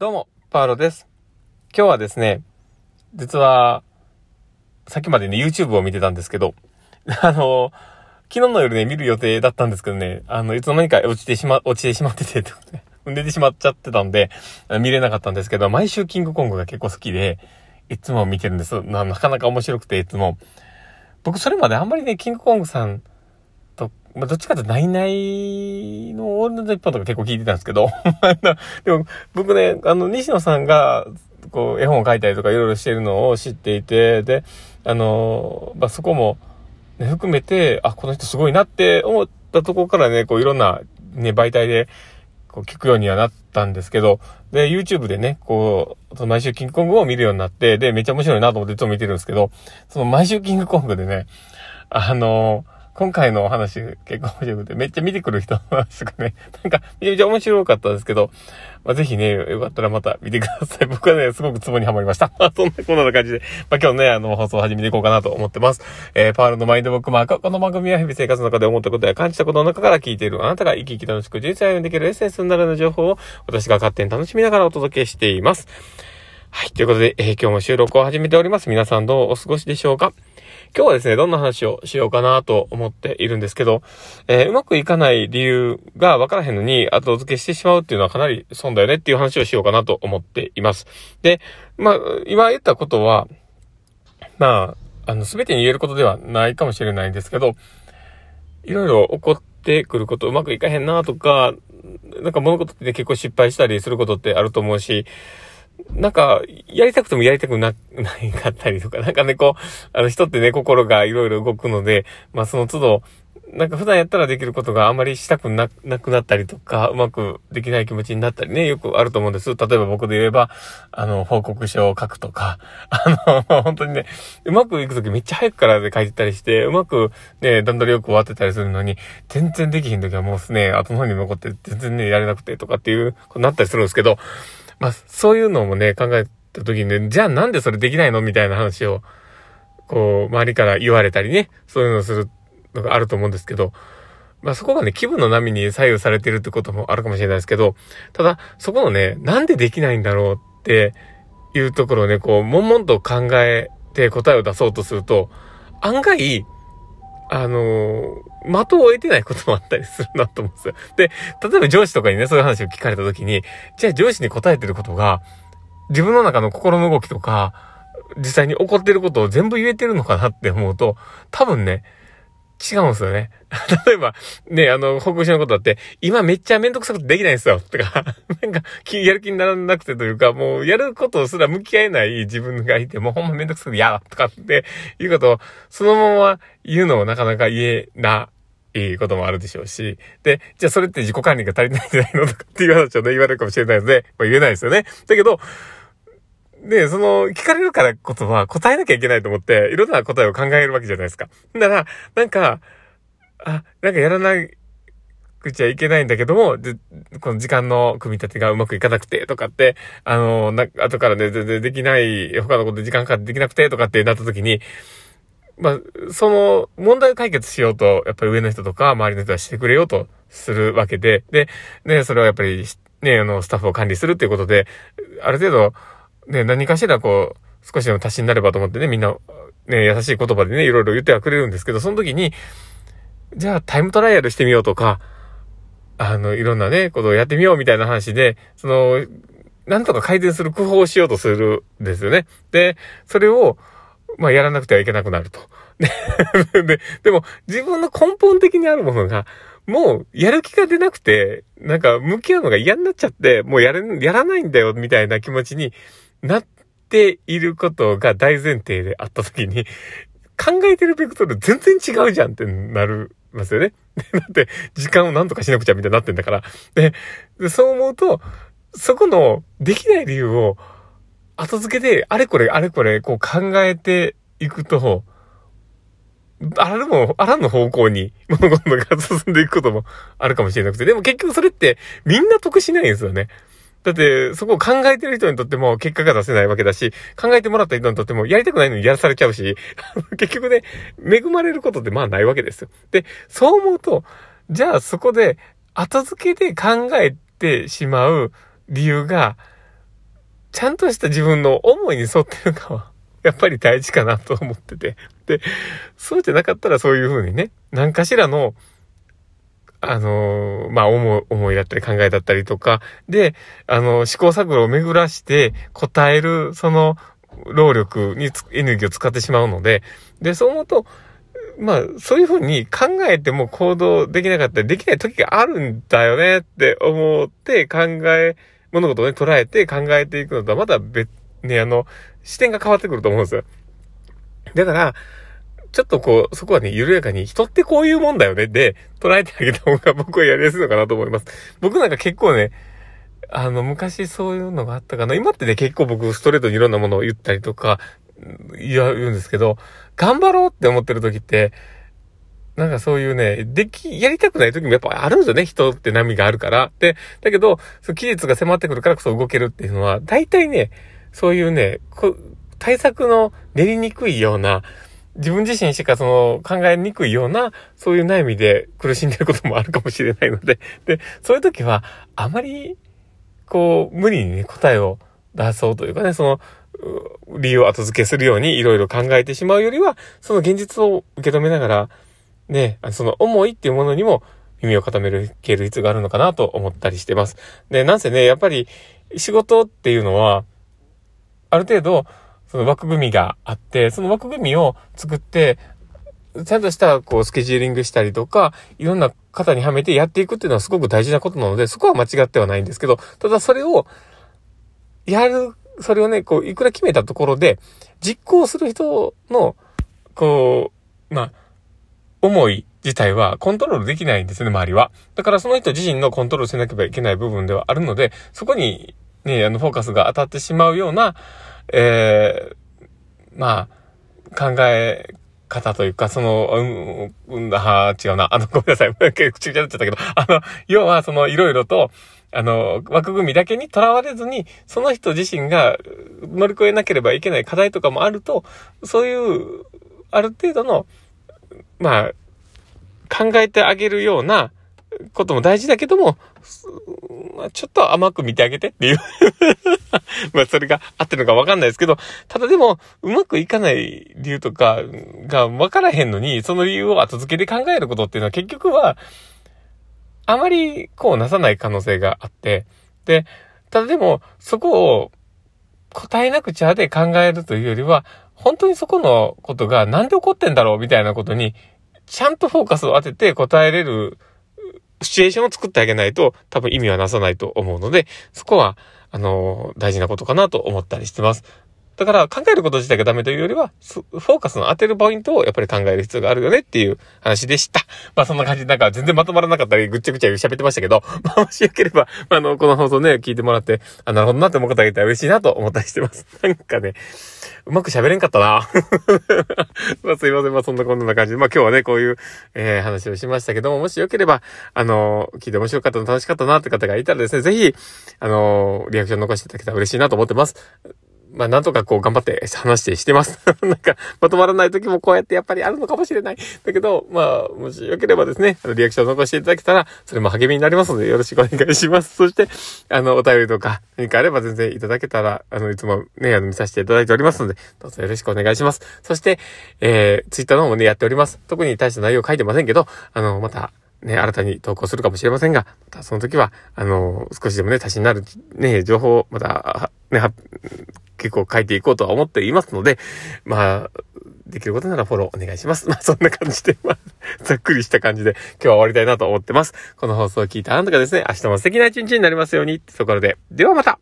どうも、パーロです。今日はですね、実は、さっきまでね、YouTube を見てたんですけど、あの、昨日の夜ね、見る予定だったんですけどね、あの、いつの間にか落ちてしま、落ちてしまってて、寝てしまっちゃってたんで、見れなかったんですけど、毎週キングコングが結構好きで、いつも見てるんです。なかなか面白くて、いつも。僕、それまであんまりね、キングコングさん、まあ、どっちかというと、ナイナイのオールナイト一本とか結構聞いてたんですけど、でも、僕ね、あの、西野さんが、こう、絵本を書いたりとかいろいろしてるのを知っていて、で、あの、まあ、そこも、ね、含めて、あ、この人すごいなって思ったところからね、こういろんなね、媒体で、こう聞くようにはなったんですけど、で、YouTube でね、こう、毎週キングコングを見るようになって、で、めっちゃ面白いなと思っていつも見てるんですけど、その毎週キングコングでね、あの今回のお話結構面白くて、めっちゃ見てくる人ですかね。なんか、めちゃめちゃ面白かったんですけど、まあ、ぜひね、よかったらまた見てください。僕はね、すごくツボにはまりました。そんな、こんな感じで、まあ、今日ね、あの、放送を始めていこうかなと思ってます。えー、パールのマインドブックマーク。この番組は日々生活の中で思ったことや感じたことの中から聞いているあなたが生き生き楽しく人生を歩んでいけるエッセンスになるような情報を私が勝手に楽しみながらお届けしています。はい。ということで、えー、今日も収録を始めております。皆さんどうお過ごしでしょうか？今日はですね、どんな話をしようかなと思っているんですけど、えー、うまくいかない理由が分からへんのに後付けしてしまうっていうのはかなり損だよねっていう話をしようかなと思っています。で、まあ、今言ったことは、まあ、あの、すべてに言えることではないかもしれないんですけど、いろいろ起こってくること、うまくいかへんなとか、なんか物事ってね、結構失敗したりすることってあると思うし、なんか、やりたくてもやりたくな、ないかったりとか、なんかね、こう、あの人ってね、心がいろいろ動くので、まあその都度、なんか普段やったらできることがあまりしたくな、なくなったりとか、うまくできない気持ちになったりね、よくあると思うんです。例えば僕で言えば、あの、報告書を書くとか、あの、本当にね、うまくいくときめっちゃ早くからで書いてたりして、うまくね、段取りよく終わってたりするのに、全然できひんときはもうすね、後の方に残って全然ね、やれなくてとかっていうことになったりするんですけど、まあ、そういうのもね、考えた時にね、じゃあなんでそれできないのみたいな話を、こう、周りから言われたりね、そういうのをするのがあると思うんですけど、まあそこがね、気分の波に左右されてるってこともあるかもしれないですけど、ただ、そこのね、なんでできないんだろうっていうところをね、こう、悶々と考えて答えを出そうとすると、案外、あの、的を得てないこともあったりするなと思うんですよ。で、例えば上司とかにね、そういう話を聞かれた時に、じゃあ上司に答えてることが、自分の中の心の動きとか、実際に起こってることを全部言えてるのかなって思うと、多分ね、違うんですよね。例えば、ね、あの、報告書のことだって、今めっちゃめんどくさくてできないんですよ。とか、なんか、やる気にならなくてというか、もう、やることすら向き合えない自分がいて、もうほんまめんどくさくて嫌だとかっていうことを、そのまま言うのをなかなか言えないこともあるでしょうし、で、じゃあそれって自己管理が足りないんじゃないの？とかっていう話をね、言われるかもしれないので、まあ、言えないですよね。だけど、で、その、聞かれるからことは答えなきゃいけないと思って、いろんな答えを考えるわけじゃないですか。だから、なんか、あ、なんかやらなくちゃいけないんだけども、で、この時間の組み立てがうまくいかなくて、とかって、あの、な、後からね、全然できない、他のことで時間かかってできなくて、とかってなった時に、まあ、その問題を解決しようと、やっぱり上の人とか周りの人はしてくれようとするわけで、で、ね、それはやっぱり、ね、あの、スタッフを管理するっていうことで、ある程度、ね、何かしらこう、少しでも足しになればと思ってね、みんな、ね、優しい言葉でね、いろいろ言ってはくれるんですけど、その時に、じゃあタイムトライアルしてみようとか、あの、いろんなね、ことをやってみようみたいな話で、その、なんとか改善する工夫をしようとするんですよね。で、それを、まあ、やらなくてはいけなくなると。で、でも、自分の根本的にあるものが、もう、やる気が出なくて、なんか、向き合うのが嫌になっちゃって、もうやれ、やらないんだよ、みたいな気持ちになっていることが大前提であった時に、考えてるベクトル全然違うじゃんってなるますよね。だって、時間を何とかしなくちゃみたいになってんだから。で、そう思うと、そこのできない理由を後付けであれこれあれこれこう考えていくと、あらぬも、あらぬ方向に物事が進んでいくこともあるかもしれなくて、でも結局それってみんな得しないんですよね。だって、そこを考えてる人にとっても結果が出せないわけだし、考えてもらった人にとってもやりたくないのにやらされちゃうし、結局ね、恵まれることってまあないわけですよ。で、そう思うと、じゃあそこで後付けで考えてしまう理由が、ちゃんとした自分の思いに沿ってるかは、やっぱり大事かなと思ってて。で、そうじゃなかったらそういうふうにね、何かしらの、あの、まあ、思い、思いだったり考えだったりとか、で、あの、試行錯誤を巡らして答える、その、労力にエネルギーを使ってしまうので、で、そう思うと、まあ、そういうふうに考えても行動できなかったり、できない時があるんだよねって思って考え、物事をね、捉えて考えていくのとはまた別、ね、あの、視点が変わってくると思うんですよ。だから、ちょっとこう、そこはね、緩やかに、人ってこういうもんだよね、で、捉えてあげた方が僕はやりやすいのかなと思います。僕なんか結構ね、あの、昔そういうのがあったかな。今ってね、結構僕ストレートにいろんなものを言ったりとか、言うんですけど、頑張ろうって思ってる時って、なんかそういうね、でき、やりたくない時もやっぱあるんですよね。人って波があるから。で、だけど、その期日が迫ってくるからこそ動けるっていうのは、大体ね、そういうね、対策の練りにくいような、自分自身しかその考えにくいような、そういう悩みで苦しんでることもあるかもしれないので、で、そういう時は、あまり、こう、無理にね、答えを出そうというかね、その、理由を後付けするようにいろいろ考えてしまうよりは、その現実を受け止めながら、ね、その思いっていうものにも耳を傾ける必要があるのかなと思ったりしてます。で、なんせね、やっぱり仕事っていうのは、ある程度、その枠組みがあって、その枠組みを作って、ちゃんとしたこうスケジューリングしたりとか、いろんな方にはめてやっていくっていうのはすごく大事なことなので、そこは間違ってはないんですけど、ただそれを、やる、それをね、こう、いくら決めたところで、実行する人の、こう、まあ、思い自体はコントロールできないんですね、周りは。だからその人自身のコントロールしなければいけない部分ではあるので、そこにね、あの、フォーカスが当たってしまうような、えー、まあ、考え方というか、その、うん、うん、は違うな。あの、ごめんなさい。口が出ちゃったけど、あの、要は、その、いろいろと、あの、枠組みだけにとらわれずに、その人自身が乗り越えなければいけない課題とかもあると、そういう、ある程度の、まあ、考えてあげるようなことも大事だけども、まあ、ちょっと甘く見てあげてっていう。まあ、それが合ってるのかわかんないですけど、ただでも、うまくいかない理由とかがわからへんのに、その理由を後付けで考えることっていうのは結局は、あまりこうなさない可能性があって、で、ただでも、そこを答えなくちゃで考えるというよりは、本当にそこのことがなんで起こってんだろうみたいなことに、ちゃんとフォーカスを当てて答えれるシチュエーションを作ってあげないと多分意味はなさないと思うので、そこは、あの、大事なことかなと思ったりしてます。だから考えること自体がダメというよりは、フォーカスの当てるポイントをやっぱり考える必要があるよねっていう話でした。まあそんな感じでなんか全然まとまらなかったりぐっちゃぐちゃ喋ってましたけど、まあもしよければ、あの、この放送ね、聞いてもらって、あ、なるほどなって思う方がいたら嬉しいなと思ったりしてます。なんかね、うまく喋れんかったな。まあすいません。まあそんなこんな感じで。まあ今日はね、こういう、えー、話をしましたけども、もしよければ、あの、聞いて面白かったの楽しかったなって方がいたらですね、ぜひ、あの、リアクション残していただけたら嬉しいなと思ってます。まあ、なんとかこう頑張って話してしてます。なんか、まとまらない時もこうやってやっぱりあるのかもしれない。だけど、まあ、もしよければですね、あの、リアクション残していただけたら、それも励みになりますので、よろしくお願いします。そして、あの、お便りとか、何かあれば全然いただけたら、あの、いつもね、あの、見させていただいておりますので、どうぞよろしくお願いします。そして、えー、ツイッターの方もね、やっております。特に大した内容書いてませんけど、あの、また、ね、新たに投稿するかもしれませんが、またその時は、あの、少しでもね、足しになる、ね、情報をまた、ね、は結構書いていこうとは思っていますので、まあ、できることならフォローお願いします。まあ、そんな感じで、まあ、ざっくりした感じで今日は終わりたいなと思ってます。この放送を聞いたあなたがですね、明日も素敵な一日になりますようにってところで、ではまた